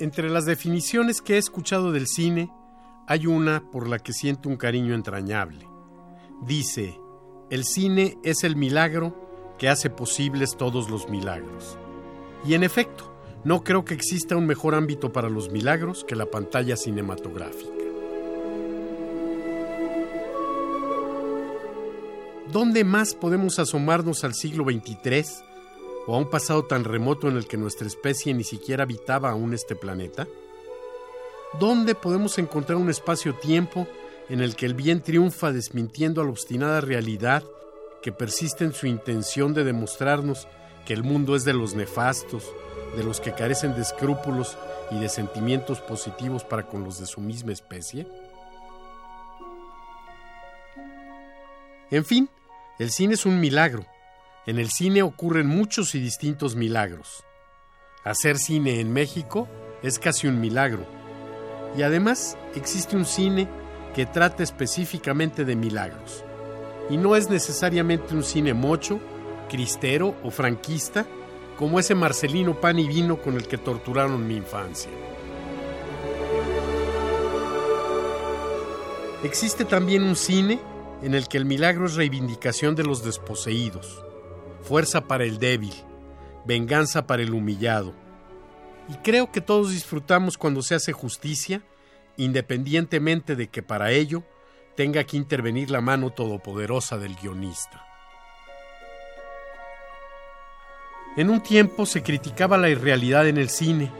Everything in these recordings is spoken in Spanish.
Entre las definiciones que he escuchado del cine, hay una por la que siento un cariño entrañable. Dice, el cine es el milagro que hace posibles todos los milagros. Y en efecto, no creo que exista un mejor ámbito para los milagros que la pantalla cinematográfica. ¿Dónde más podemos asomarnos al siglo XXIII o a un pasado tan remoto en el que nuestra especie ni siquiera habitaba aún este planeta? ¿Dónde podemos encontrar un espacio-tiempo en el que el bien triunfa desmintiendo a la obstinada realidad que persiste en su intención de demostrarnos que el mundo es de los nefastos, de los que carecen de escrúpulos y de sentimientos positivos para con los de su misma especie? En fin, el cine es un milagro. En el cine ocurren muchos y distintos milagros. Hacer cine en México es casi un milagro. Y además existe un cine que trata específicamente de milagros. Y no es necesariamente un cine mocho, cristero o franquista, como ese Marcelino pan y vino con el que torturaron mi infancia. Existe también un cine en el que el milagro es reivindicación de los desposeídos, fuerza para el débil, venganza para el humillado. Y creo que todos disfrutamos cuando se hace justicia, independientemente de que para ello tenga que intervenir la mano todopoderosa del guionista. En un tiempo se criticaba la irrealidad en el cine,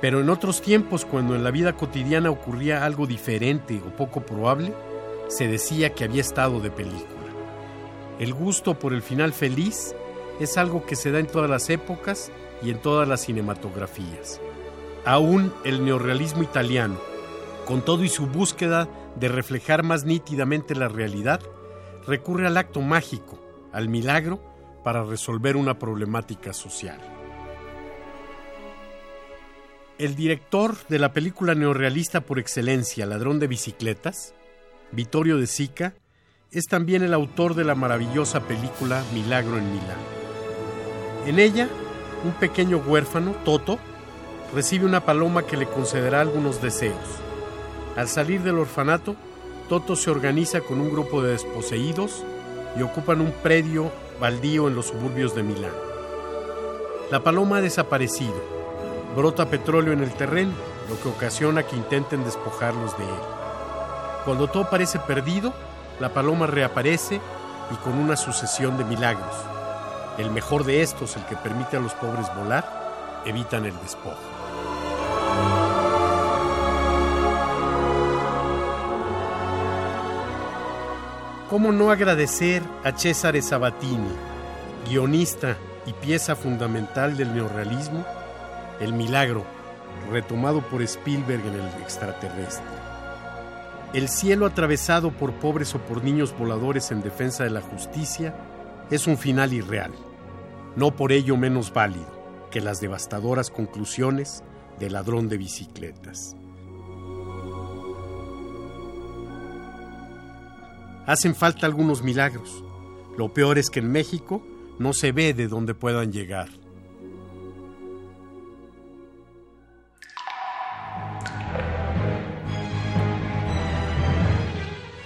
pero en otros tiempos, cuando en la vida cotidiana ocurría algo diferente o poco probable, se decía que había estado de película. El gusto por el final feliz es algo que se da en todas las épocas y en todas las cinematografías. Aún el neorrealismo italiano, con todo y su búsqueda de reflejar más nítidamente la realidad, recurre al acto mágico, al milagro, para resolver una problemática social. El director de la película neorrealista por excelencia, Ladrón de Bicicletas, Vittorio de Sica, es también el autor de la maravillosa película Milagro en Milán. En ella, un pequeño huérfano, Toto, recibe una paloma que le concederá algunos deseos. Al salir del orfanato, Toto se organiza con un grupo de desposeídos y ocupan un predio baldío en los suburbios de Milán. La paloma ha desaparecido. Brota petróleo en el terreno, lo que ocasiona que intenten despojarlos de él. Cuando todo parece perdido, la paloma reaparece y con una sucesión de milagros. El mejor de estos, el que permite a los pobres volar, evitan el despojo. ¿Cómo no agradecer a Cesare Sabatini, guionista y pieza fundamental del neorrealismo, El Milagro, retomado por Spielberg en El extraterrestre? El cielo atravesado por pobres o por niños voladores en defensa de la justicia es un final irreal, no por ello menos válido que las devastadoras conclusiones del ladrón de bicicletas. Hacen falta algunos milagros. Lo peor es que en México no se ve de dónde puedan llegar.